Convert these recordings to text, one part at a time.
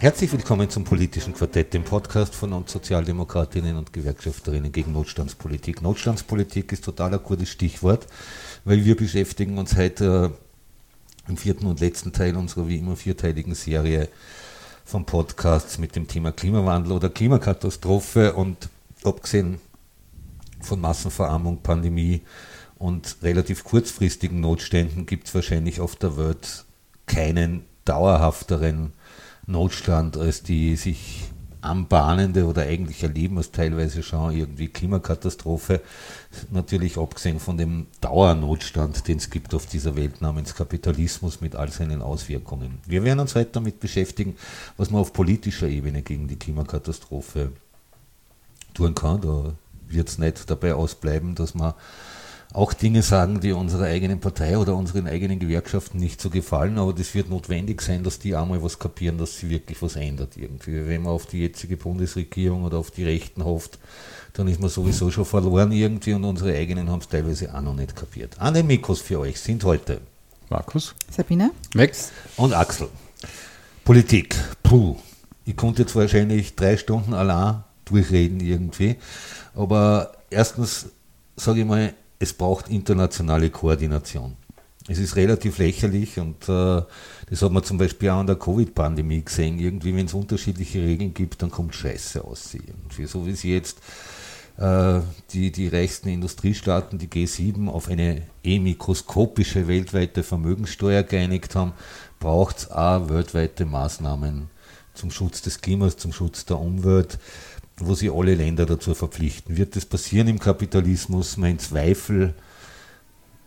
Herzlich willkommen zum politischen Quartett, dem Podcast von uns Sozialdemokratinnen und Gewerkschafterinnen gegen Notstandspolitik. Notstandspolitik ist total ein gutes Stichwort, weil wir beschäftigen uns heute äh, im vierten und letzten Teil unserer wie immer vierteiligen Serie von Podcasts mit dem Thema Klimawandel oder Klimakatastrophe und abgesehen von Massenverarmung, Pandemie und relativ kurzfristigen Notständen gibt es wahrscheinlich auf der Welt keinen dauerhafteren Notstand als die sich anbahnende oder eigentlich erleben es teilweise schon irgendwie Klimakatastrophe. Natürlich abgesehen von dem Dauernotstand, den es gibt auf dieser Welt namens Kapitalismus mit all seinen Auswirkungen. Wir werden uns heute damit beschäftigen, was man auf politischer Ebene gegen die Klimakatastrophe tun kann. Da wird es nicht dabei ausbleiben, dass man auch Dinge sagen, die unserer eigenen Partei oder unseren eigenen Gewerkschaften nicht so gefallen, aber das wird notwendig sein, dass die einmal was kapieren, dass sie wirklich was ändert irgendwie. Wenn man auf die jetzige Bundesregierung oder auf die Rechten hofft, dann ist man sowieso schon verloren irgendwie und unsere eigenen haben es teilweise auch noch nicht kapiert. An den Mikros für euch sind heute Markus, Sabine, Max und Axel. Politik, puh. Ich konnte jetzt wahrscheinlich drei Stunden allein durchreden irgendwie, aber erstens sage ich mal, es braucht internationale Koordination. Es ist relativ lächerlich und äh, das hat man zum Beispiel auch an der Covid-Pandemie gesehen. Irgendwie, wenn es unterschiedliche Regeln gibt, dann kommt Scheiße aus. Irgendwie. So wie sie jetzt äh, die, die reichsten Industriestaaten, die G7, auf eine eh mikroskopische weltweite Vermögenssteuer geeinigt haben, braucht es auch weltweite Maßnahmen zum Schutz des Klimas, zum Schutz der Umwelt wo sie alle Länder dazu verpflichten. Wird das passieren im Kapitalismus? Mein Zweifel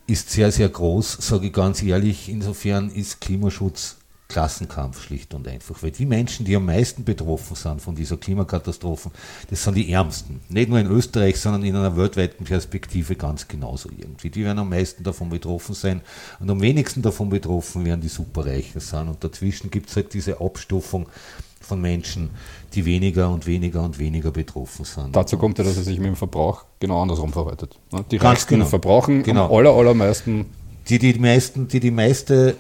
ist sehr, sehr groß, sage ich ganz ehrlich. Insofern ist Klimaschutz Klassenkampf schlicht und einfach. Weil die Menschen, die am meisten betroffen sind von dieser Klimakatastrophe, das sind die Ärmsten. Nicht nur in Österreich, sondern in einer weltweiten Perspektive ganz genauso irgendwie. Die werden am meisten davon betroffen sein und am wenigsten davon betroffen werden die Superreichen sein. Und dazwischen gibt es halt diese Abstufung von Menschen, die weniger und weniger und weniger betroffen sind. Dazu kommt ja, dass es sich mit dem Verbrauch genau andersrum verhaltet. Ne? Die Ganz Reichsten genau. verbrauchen Genau. am aller, allermeisten. Die die, meisten, die, die meiste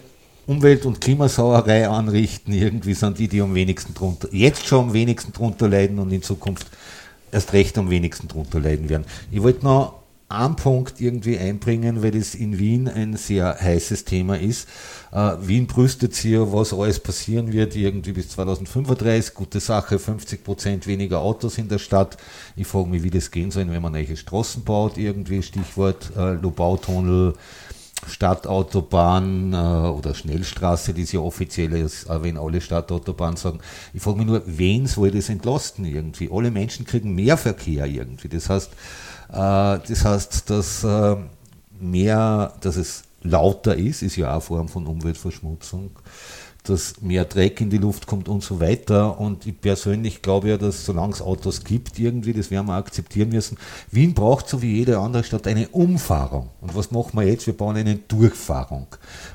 Umwelt- und Klimasauerei anrichten, irgendwie sind die, die am wenigsten drunter, jetzt schon am wenigsten drunter leiden und in Zukunft erst recht am wenigsten drunter leiden werden. Ich wollte noch einen Punkt irgendwie einbringen, weil das in Wien ein sehr heißes Thema ist. Äh, Wien brüstet ja, was alles passieren wird, irgendwie bis 2035. Gute Sache, 50 Prozent weniger Autos in der Stadt. Ich frage mich, wie das gehen soll, wenn man neue Straßen baut, irgendwie Stichwort äh, Lobautunnel, Stadtautobahn äh, oder Schnellstraße, die ist ja offiziell ist, auch wenn alle Stadtautobahnen sagen. Ich frage mich nur, wen soll das entlasten irgendwie? Alle Menschen kriegen mehr Verkehr irgendwie. Das heißt, das heißt, dass äh, mehr, dass es lauter ist, ist ja auch eine Form von Umweltverschmutzung, dass mehr Dreck in die Luft kommt und so weiter. Und ich persönlich glaube ja, dass solange es Autos gibt, irgendwie, das werden wir akzeptieren müssen, Wien braucht so wie jede andere Stadt eine Umfahrung. Und was machen wir jetzt? Wir bauen eine Durchfahrung.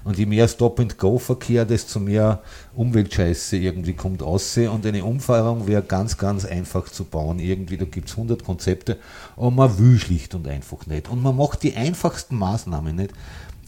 Und je mehr Stop-and-Go-Verkehr, desto mehr Umweltscheiße irgendwie kommt aus. Und eine Umfahrung wäre ganz, ganz einfach zu bauen. Irgendwie, da gibt es 100 Konzepte, aber man will schlicht und einfach nicht. Und man macht die einfachsten Maßnahmen nicht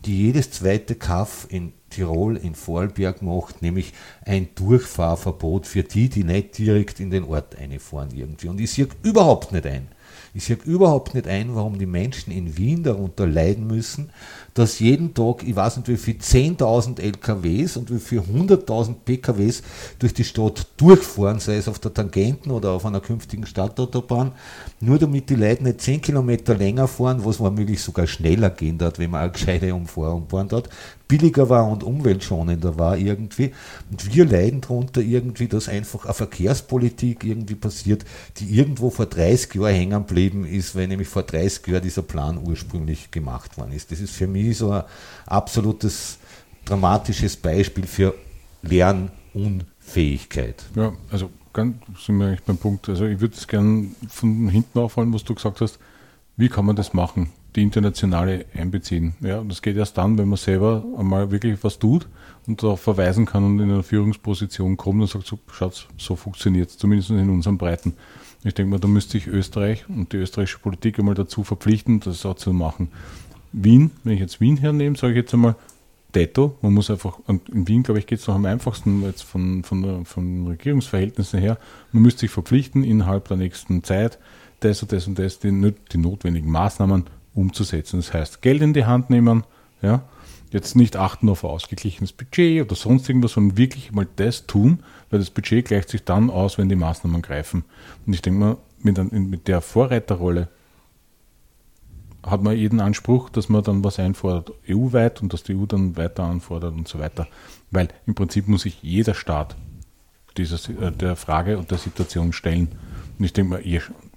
die jedes zweite Kaff in Tirol, in Vorarlberg macht, nämlich ein Durchfahrverbot für die, die nicht direkt in den Ort einfahren irgendwie. Und ich sehe überhaupt nicht ein. Ich sehe überhaupt nicht ein, warum die Menschen in Wien darunter leiden müssen, dass jeden Tag, ich weiß nicht wie viel, 10.000 LKWs und wie viel 100.000 PKWs durch die Stadt durchfahren, sei es auf der Tangenten oder auf einer künftigen Stadtautobahn, nur damit die Leute nicht 10 Kilometer länger fahren, was womöglich sogar schneller gehen dort, wenn man eine gescheite Umfahrung fahren dort, billiger war und umweltschonender war irgendwie. Und wir leiden darunter irgendwie, dass einfach eine Verkehrspolitik irgendwie passiert, die irgendwo vor 30 Jahren hängen geblieben ist, weil nämlich vor 30 Jahren dieser Plan ursprünglich gemacht worden ist. Das ist für mich so ein absolutes dramatisches Beispiel für Lernunfähigkeit. Ja, also ganz, sind wir eigentlich beim Punkt. Also ich würde es gerne von hinten aufholen, was du gesagt hast. Wie kann man das machen? Die internationale einbeziehen. Ja, das geht erst dann, wenn man selber einmal wirklich was tut und darauf verweisen kann und in eine Führungsposition kommt und sagt, so, schaut, so funktioniert es, zumindest in unseren Breiten. Ich denke mal, da müsste sich Österreich und die österreichische Politik einmal dazu verpflichten, das auch zu machen. Wien, wenn ich jetzt Wien hernehme, sage ich jetzt einmal, Detto, man muss einfach, und in Wien, glaube ich, geht es noch am einfachsten jetzt von, von, von Regierungsverhältnissen her, man müsste sich verpflichten, innerhalb der nächsten Zeit das und das und das, die, die notwendigen Maßnahmen umzusetzen. Das heißt, Geld in die Hand nehmen, ja, jetzt nicht achten auf ausgeglichenes Budget oder sonst irgendwas, sondern wirklich mal das tun, weil das Budget gleicht sich dann aus, wenn die Maßnahmen greifen. Und ich denke mal, mit, mit der Vorreiterrolle hat man jeden Anspruch, dass man dann was einfordert, EU-weit und dass die EU dann weiter anfordert und so weiter. Weil im Prinzip muss sich jeder Staat dieser, äh, der Frage und der Situation stellen. Und ich denke mal,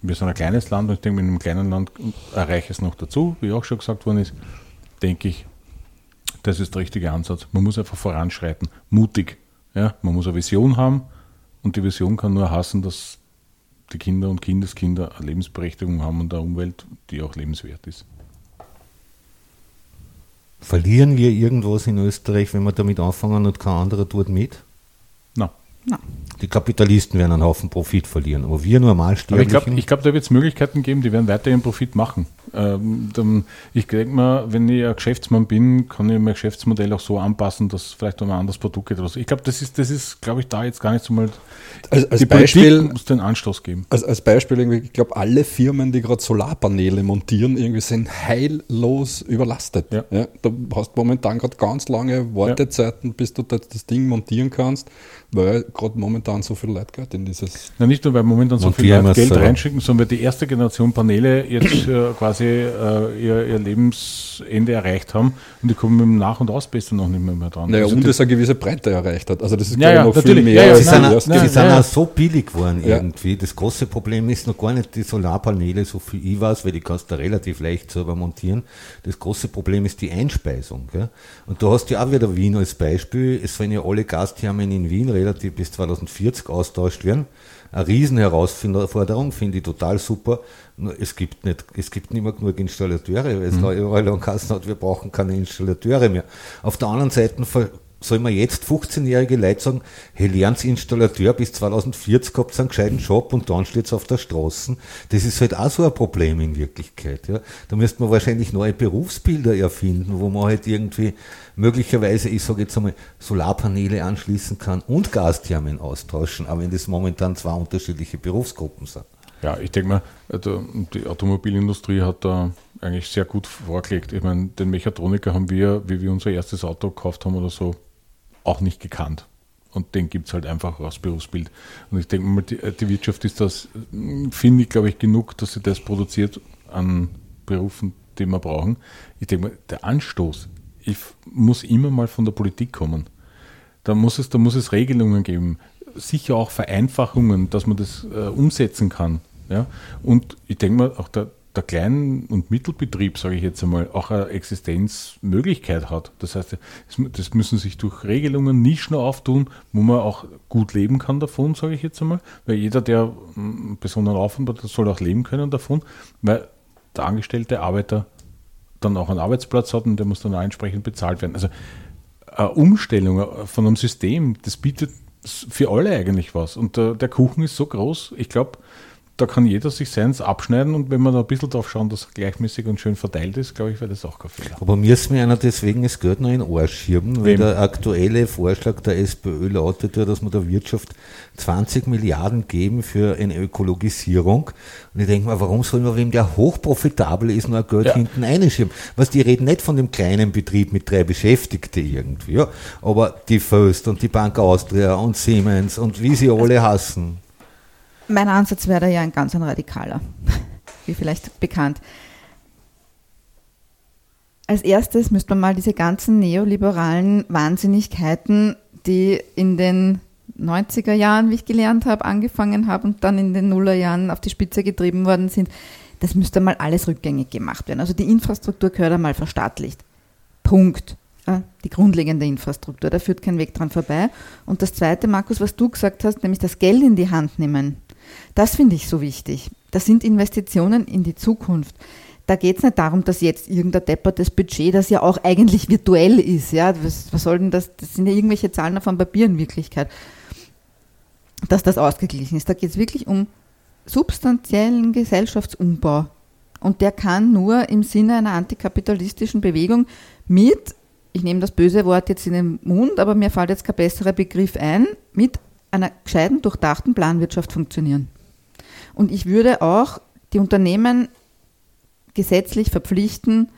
wir sind ein kleines Land und ich denke, mit einem kleinen Land erreiche ich es noch dazu, wie auch schon gesagt worden ist, denke ich, das ist der richtige Ansatz. Man muss einfach voranschreiten, mutig. Ja? Man muss eine Vision haben und die Vision kann nur hassen, dass die Kinder und Kindeskinder eine Lebensberechtigung haben und eine Umwelt, die auch lebenswert ist. Verlieren wir irgendwas in Österreich, wenn wir damit anfangen und kein anderer tut mit? Nein. Nein. Die Kapitalisten werden einen Haufen Profit verlieren, aber wir Normalsterblichen... Aber ich glaube, glaub, da wird es Möglichkeiten geben, die werden weiterhin Profit machen. Ähm, dann, ich denke mal, wenn ich ein Geschäftsmann bin, kann ich mein Geschäftsmodell auch so anpassen, dass vielleicht um ein anderes Produkt geht oder so. Ich glaube, das ist, das ist, glaube ich, da jetzt gar nicht so mal. Als, als die Beispiel Politik muss den Anstoß geben. Als, als Beispiel, ich glaube, alle Firmen, die gerade Solarpaneele montieren, irgendwie sind heillos überlastet. Ja. Ja, du hast momentan gerade ganz lange Wartezeiten, ja. bis du das, das Ding montieren kannst, weil gerade momentan so viel Leute geht in dieses. Na, nicht nur, weil momentan so viel Leute Geld reinschicken, sondern weil die erste Generation Paneele jetzt äh, quasi quasi äh, ihr, ihr, Lebensende erreicht haben und die kommen mit dem Nach- und Ausbessern noch nicht mehr, mehr dran. Naja, also und es eine gewisse Breite erreicht hat. Also das ist ja, ja, noch natürlich. viel mehr. Ja, ja, sie sind, nein, nein, sind auch so billig geworden irgendwie. Das große Problem ist noch gar nicht die Solarpaneele, so viel ich weiß, weil die kannst du relativ leicht selber montieren. Das große Problem ist die Einspeisung. Gell? Und du hast ja auch wieder Wien als Beispiel. Es sollen ja alle Gasthermen in Wien relativ bis 2040 austauscht werden eine Riesenherausforderung, finde ich total super. Es gibt nicht, es gibt nicht mehr genug Installateure, weil es mhm. überall an Kassen hat, wir brauchen keine Installateure mehr. Auf der anderen Seite soll man jetzt 15-jährige Leute sagen, hey, lernt Installateur bis 2040 habt ihr einen gescheiten Job und dann steht es auf der Straße. Das ist halt auch so ein Problem in Wirklichkeit. Ja. Da müsste man wahrscheinlich neue Berufsbilder erfinden, wo man halt irgendwie möglicherweise, ich sage jetzt einmal, Solarpaneele anschließen kann und Gasthermen austauschen, aber wenn das momentan zwei unterschiedliche Berufsgruppen sind. Ja, ich denke mal, also die Automobilindustrie hat da eigentlich sehr gut vorgelegt. Ich meine, den Mechatroniker haben wir, wie wir unser erstes Auto gekauft haben oder so, auch nicht gekannt. Und den gibt es halt einfach als Berufsbild. Und ich denke mal, die, die, Wirtschaft ist das, finde ich, glaube ich, genug, dass sie das produziert an Berufen, die wir brauchen. Ich denke mal, der Anstoß ich muss immer mal von der Politik kommen. Da muss es, da muss es Regelungen geben. Sicher auch Vereinfachungen, dass man das äh, umsetzen kann. Ja? Und ich denke mal, auch der, der Klein- und Mittelbetrieb, sage ich jetzt einmal, auch eine Existenzmöglichkeit hat. Das heißt, das müssen sich durch Regelungen Nischen auftun, wo man auch gut leben kann davon, sage ich jetzt einmal. Weil jeder, der einen besonderen Aufwand hat, soll auch leben können davon, weil der angestellte Arbeiter dann auch einen Arbeitsplatz hat und der muss dann auch entsprechend bezahlt werden. Also eine Umstellung von einem System, das bietet für alle eigentlich was. Und der, der Kuchen ist so groß, ich glaube, da kann jeder sich seins abschneiden und wenn wir da ein bisschen drauf schauen, dass er gleichmäßig und schön verteilt ist, glaube ich, wäre das auch kein Fehler. Aber müssen wir einer deswegen das Geld noch in Arsch schieben, weil der aktuelle Vorschlag der SPÖ lautet ja, dass wir der Wirtschaft 20 Milliarden geben für eine Ökologisierung. Und ich denke mal, warum sollen wir wem der hochprofitabel ist, nur Geld ja. hinten einschieben? Was, die reden nicht von dem kleinen Betrieb mit drei Beschäftigten irgendwie, ja. Aber die Föst und die Bank Austria und Siemens und wie sie alle hassen. Mein Ansatz wäre da ja ein ganz ein radikaler, wie vielleicht bekannt. Als erstes müsste man mal diese ganzen neoliberalen Wahnsinnigkeiten, die in den 90er Jahren, wie ich gelernt habe, angefangen habe und dann in den Nullerjahren auf die Spitze getrieben worden sind, das müsste mal alles rückgängig gemacht werden. Also die Infrastruktur gehört einmal verstaatlicht. Punkt. die grundlegende Infrastruktur. Da führt kein Weg dran vorbei. Und das Zweite, Markus, was du gesagt hast, nämlich das Geld in die Hand nehmen, das finde ich so wichtig. Das sind Investitionen in die Zukunft. Da geht es nicht darum, dass jetzt irgendein deppertes Budget, das ja auch eigentlich virtuell ist, ja, was, was soll denn das, das sind ja irgendwelche Zahlen auf einem Papier in Wirklichkeit, dass das ausgeglichen ist. Da geht es wirklich um substanziellen Gesellschaftsumbau. Und der kann nur im Sinne einer antikapitalistischen Bewegung mit, ich nehme das böse Wort jetzt in den Mund, aber mir fällt jetzt kein besserer Begriff ein, mit einer gescheiten, durchdachten Planwirtschaft funktionieren. Und ich würde auch die Unternehmen gesetzlich verpflichten,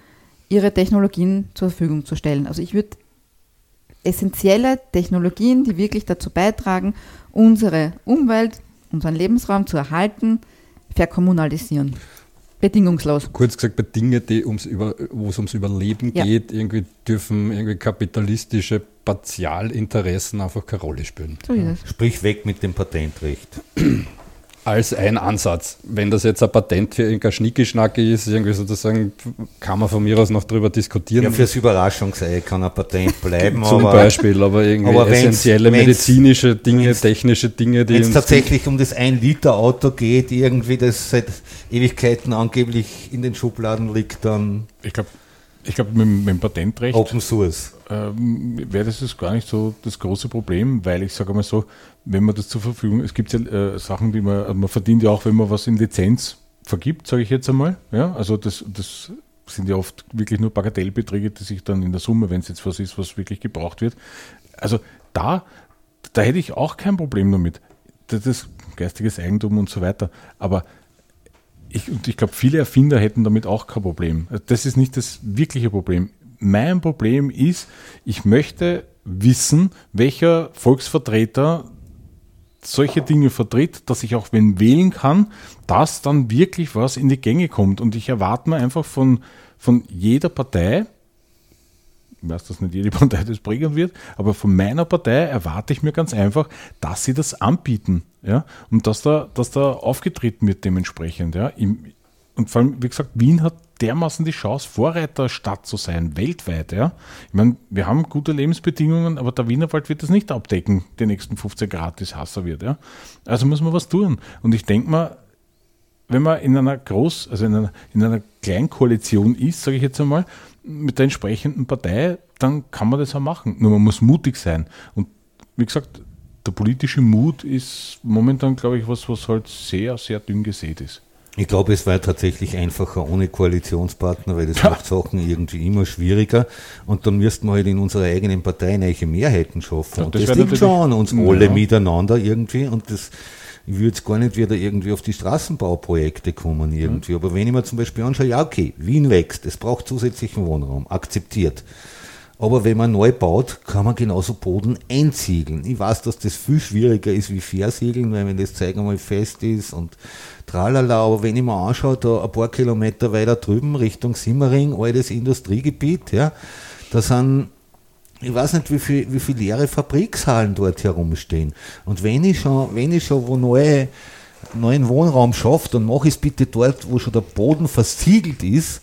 ihre Technologien zur Verfügung zu stellen. Also ich würde essentielle Technologien, die wirklich dazu beitragen, unsere Umwelt, unseren Lebensraum zu erhalten, verkommunalisieren. Bedingungslos. Kurz gesagt, bei Dingen, wo es ums Überleben ja. geht, irgendwie dürfen irgendwie kapitalistische Partialinteressen einfach keine Rolle spielen. So Sprich weg mit dem Patentrecht. als ein Ansatz. Wenn das jetzt ein Patent für irgendein Schnickeschnacke ist, irgendwie sozusagen, kann man von mir aus noch darüber diskutieren. Ja, fürs Überraschungsei kann ein Patent bleiben. Zum aber, Beispiel, aber irgendwie aber essentielle wenn's, medizinische Dinge, technische Dinge, die. Wenn es tatsächlich um das 1-Liter-Auto geht, irgendwie, das seit Ewigkeiten angeblich in den Schubladen liegt, dann. Ich glaube, ich glaube, mit, mit, dem Patentrecht. Open Source. Ähm, wäre das jetzt gar nicht so das große Problem, weil ich sage mal so, wenn man das zur Verfügung, es gibt ja äh, Sachen, die man, man verdient ja auch, wenn man was in Lizenz vergibt, sage ich jetzt einmal. Ja, also das, das sind ja oft wirklich nur Bagatellbeträge, die sich dann in der Summe, wenn es jetzt was ist, was wirklich gebraucht wird. Also da, da hätte ich auch kein Problem damit. Das ist geistiges Eigentum und so weiter. Aber ich, und ich glaube, viele Erfinder hätten damit auch kein Problem. Das ist nicht das wirkliche Problem. Mein Problem ist, ich möchte wissen, welcher Volksvertreter solche Dinge vertritt, dass ich auch wenn wählen kann, dass dann wirklich was in die Gänge kommt. Und ich erwarte mir einfach von, von jeder Partei, ich weiß, dass nicht jede Partei das prägen wird, aber von meiner Partei erwarte ich mir ganz einfach, dass sie das anbieten. Ja? Und dass da, dass da aufgetreten wird dementsprechend. Ja? Und vor allem, wie gesagt, Wien hat dermaßen die Chance, Vorreiterstadt zu sein, weltweit. Ja? Ich meine, wir haben gute Lebensbedingungen, aber der Wienerwald wird das nicht abdecken, die nächsten 15 Grad, das Hasser wird. Ja? Also muss man was tun. Und ich denke mal, wenn man in einer Groß-, also in einer, in einer Kleinkoalition ist, sage ich jetzt einmal, mit der entsprechenden Partei, dann kann man das auch machen. Nur man muss mutig sein. Und wie gesagt, der politische Mut ist momentan, glaube ich, was, was halt sehr, sehr dünn gesät ist. Ich glaube, es war tatsächlich einfacher ohne Koalitionspartner, weil das ja. macht Sachen irgendwie immer schwieriger. Und dann müssten wir halt in unserer eigenen Partei neue Mehrheiten schaffen. Ja, und das, das liegt schon an uns alle miteinander irgendwie. Und das, ich würde jetzt gar nicht wieder irgendwie auf die Straßenbauprojekte kommen irgendwie. Mhm. Aber wenn ich mir zum Beispiel anschaue, ja okay, Wien wächst, es braucht zusätzlichen Wohnraum, akzeptiert. Aber wenn man neu baut, kann man genauso Boden einsiegeln. Ich weiß, dass das viel schwieriger ist wie Versiegeln, weil wenn das Zeug einmal fest ist und tralala. Aber wenn ich mir anschaue, da ein paar Kilometer weiter drüben Richtung Simmering, altes Industriegebiet, ja, da sind ich weiß nicht, wie viele wie viel leere Fabrikshallen dort herumstehen. Und wenn ich schon, wenn ich schon wo neue, neuen Wohnraum schaffe, dann mache ich es bitte dort, wo schon der Boden versiegelt ist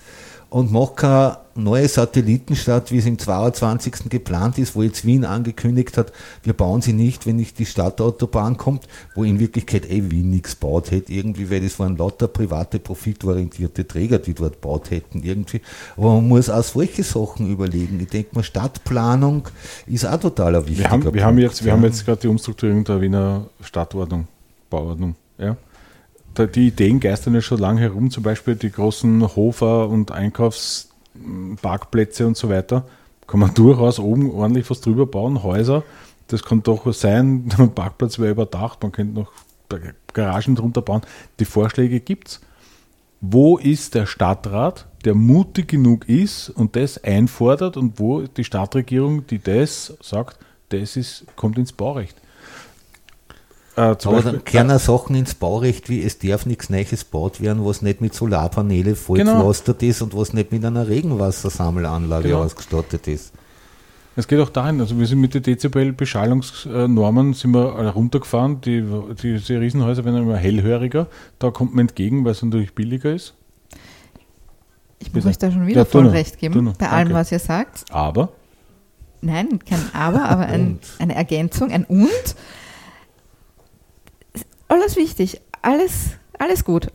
und mache keine neue Satellitenstadt, wie es im 22. geplant ist, wo jetzt Wien angekündigt hat, wir bauen sie nicht, wenn nicht die Stadtautobahn kommt, wo in Wirklichkeit eh Wien nichts baut hätte, irgendwie, weil das waren lauter private, profitorientierte Träger, die dort baut hätten, irgendwie. Aber man muss auch solche Sachen überlegen. Ich denke mal, Stadtplanung ist auch total ein wichtiger wir haben, wir Punkt. Haben jetzt, wir haben jetzt gerade die Umstrukturierung der Wiener Stadtordnung, Bauordnung, ja die Ideen geistern ja schon lange herum, zum Beispiel die großen Hofer- und Einkaufs- Parkplätze und so weiter, kann man durchaus oben ordentlich was drüber bauen, Häuser. Das kann doch sein, der Parkplatz wäre überdacht, man könnte noch Garagen drunter bauen. Die Vorschläge gibt es. Wo ist der Stadtrat, der mutig genug ist und das einfordert und wo die Stadtregierung, die das sagt, das ist, kommt ins Baurecht? Äh, Aber Beispiel, dann kehren äh, Sachen ins Baurecht, wie es darf nichts Neues gebaut werden, was nicht mit Solarpaneele vollpflastert genau. ist und was nicht mit einer Regenwassersammelanlage genau. ausgestattet ist. Es geht auch dahin, also wir sind mit den Dezibel-Beschallungsnormen sind wir runtergefahren, die, die, diese Riesenhäuser werden immer hellhöriger, da kommt man entgegen, weil es natürlich billiger ist. Ich muss euch da schon wieder ja, voll recht geben, bei allem, was ihr sagt. Aber nein, kein Aber, aber ein, eine Ergänzung, ein Und. Alles wichtig, alles, alles gut.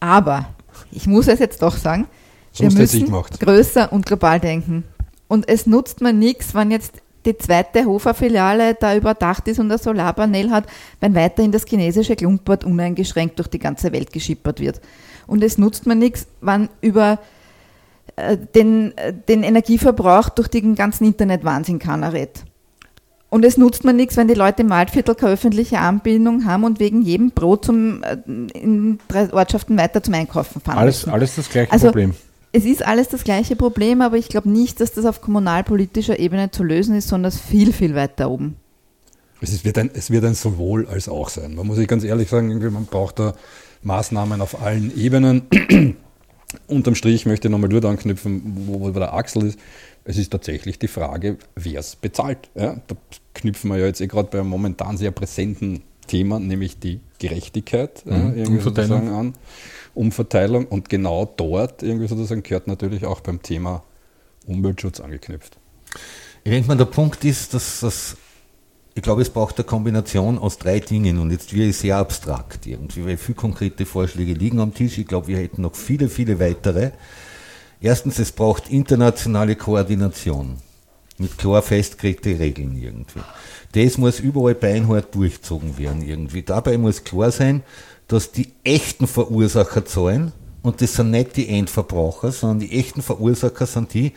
Aber, ich muss es jetzt doch sagen, wir müssen größer und global denken. Und es nutzt mir nichts, wenn jetzt die zweite Hofer-Filiale da überdacht ist und ein Solarpanel hat, wenn weiterhin das chinesische Klumpert uneingeschränkt durch die ganze Welt geschippert wird. Und es nutzt mir nichts, wenn über äh, den, äh, den Energieverbrauch durch den ganzen Internetwahnsinn keiner redet. Und es nutzt mir nichts, wenn die Leute im Waldviertel keine öffentliche Anbindung haben und wegen jedem Brot zum, äh, in drei Ortschaften weiter zum Einkaufen fahren. Alles, alles das gleiche also, Problem. Es ist alles das gleiche Problem, aber ich glaube nicht, dass das auf kommunalpolitischer Ebene zu lösen ist, sondern viel, viel weiter oben. Es wird, ein, es wird ein sowohl als auch sein. Man muss sich ganz ehrlich sagen, man braucht da Maßnahmen auf allen Ebenen. Unterm Strich möchte ich nochmal dort anknüpfen, wo, wo der Axel ist. Es ist tatsächlich die Frage, wer es bezahlt. Ja, da knüpfen wir ja jetzt eh gerade bei einem momentan sehr präsenten Thema, nämlich die Gerechtigkeit mhm. ja, Umverteilung. an. Umverteilung. Und genau dort irgendwie sozusagen gehört natürlich auch beim Thema Umweltschutz angeknüpft. Ich denke mal, der Punkt ist, dass das ich glaube, es braucht eine Kombination aus drei Dingen und jetzt wäre ich sehr abstrakt irgendwie, weil viele konkrete Vorschläge liegen am Tisch. Ich glaube, wir hätten noch viele, viele weitere. Erstens, es braucht internationale Koordination mit klar festgelegten Regeln irgendwie. Das muss überall beinhart durchzogen werden irgendwie. Dabei muss klar sein, dass die echten Verursacher zahlen und das sind nicht die Endverbraucher, sondern die echten Verursacher sind die,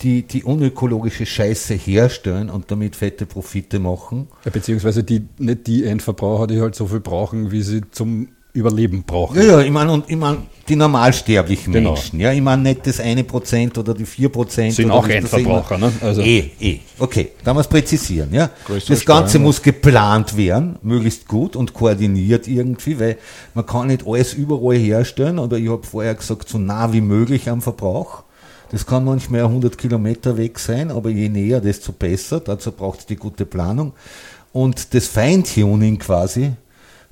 die, die unökologische Scheiße herstellen und damit fette Profite machen. Ja, beziehungsweise die, nicht die Endverbraucher, die halt so viel brauchen, wie sie zum Überleben brauchen. Ja, ja, ich meine, und ich meine, die normalsterblichen genau. Menschen, ja, ich meine nicht das eine Prozent oder die vier Prozent. Sind auch Endverbraucher, ne? Also. Eh, eh. Okay, da muss präzisieren, ja. das Ganze Steuern, muss geplant werden, möglichst gut und koordiniert irgendwie, weil man kann nicht alles überall herstellen, oder ich habe vorher gesagt, so nah wie möglich am Verbrauch. Das kann manchmal 100 Kilometer weg sein, aber je näher, desto besser. Dazu braucht es die gute Planung. Und das Feintuning quasi,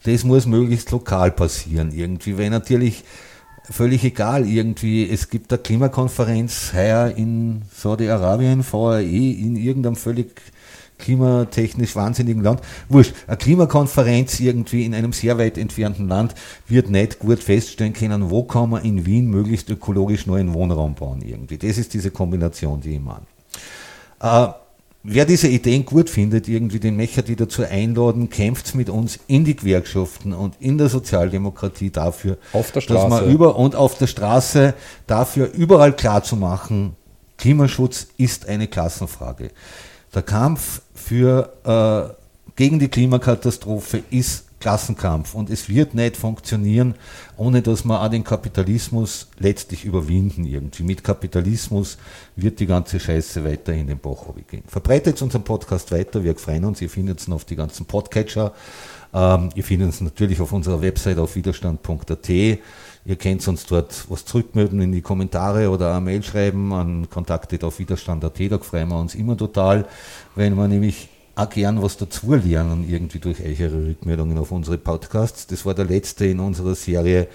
das muss möglichst lokal passieren irgendwie, weil natürlich völlig egal irgendwie, es gibt eine Klimakonferenz heuer in Saudi-Arabien, VAE, in irgendeinem völlig klimatechnisch wahnsinnigen Land. Wurscht, eine Klimakonferenz irgendwie in einem sehr weit entfernten Land wird nicht gut feststellen können, wo kann man in Wien möglichst ökologisch neuen Wohnraum bauen irgendwie. Das ist diese Kombination, die ich meine. Äh, wer diese Ideen gut findet, irgendwie den Mecher, die dazu einladen, kämpft mit uns in die Gewerkschaften und in der Sozialdemokratie dafür, auf der Straße. dass man über und auf der Straße dafür überall klar zu machen, Klimaschutz ist eine Klassenfrage. Der Kampf für, äh, gegen die Klimakatastrophe ist Klassenkampf. Und es wird nicht funktionieren, ohne dass wir auch den Kapitalismus letztlich überwinden irgendwie. Mit Kapitalismus wird die ganze Scheiße weiterhin den Bach gehen. Verbreitet unseren Podcast weiter, wir freuen uns, ihr findet ihn auf die ganzen Podcatcher, ähm, ihr findet uns natürlich auf unserer Website auf widerstand.at, ihr könnt uns dort was zurückmelden in die Kommentare oder eine Mail schreiben an kontaktet auf widerstand.at, da freuen wir uns immer total, wenn wir nämlich auch gern was dazu lernen, irgendwie durch eure Rückmeldungen auf unsere Podcasts. Das war der letzte in unserer Serie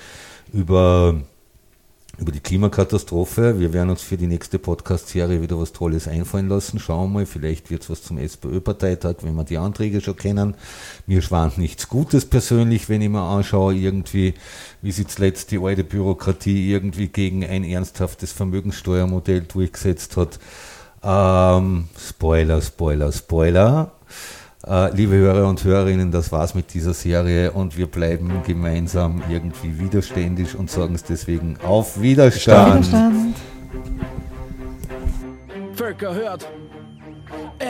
über, über die Klimakatastrophe. Wir werden uns für die nächste Podcast-Serie wieder was Tolles einfallen lassen. Schauen wir mal, vielleicht wird es was zum SPÖ-Parteitag, wenn wir die Anträge schon kennen. Mir schwant nichts Gutes persönlich, wenn ich mir anschaue, irgendwie, wie sich zuletzt die alte Bürokratie irgendwie gegen ein ernsthaftes Vermögenssteuermodell durchgesetzt hat. Ähm, Spoiler, Spoiler, Spoiler. Äh, liebe Hörer und Hörerinnen, das war's mit dieser Serie und wir bleiben gemeinsam irgendwie widerständig und sagen es deswegen auf Widerstand. Widerstand. Völker hört.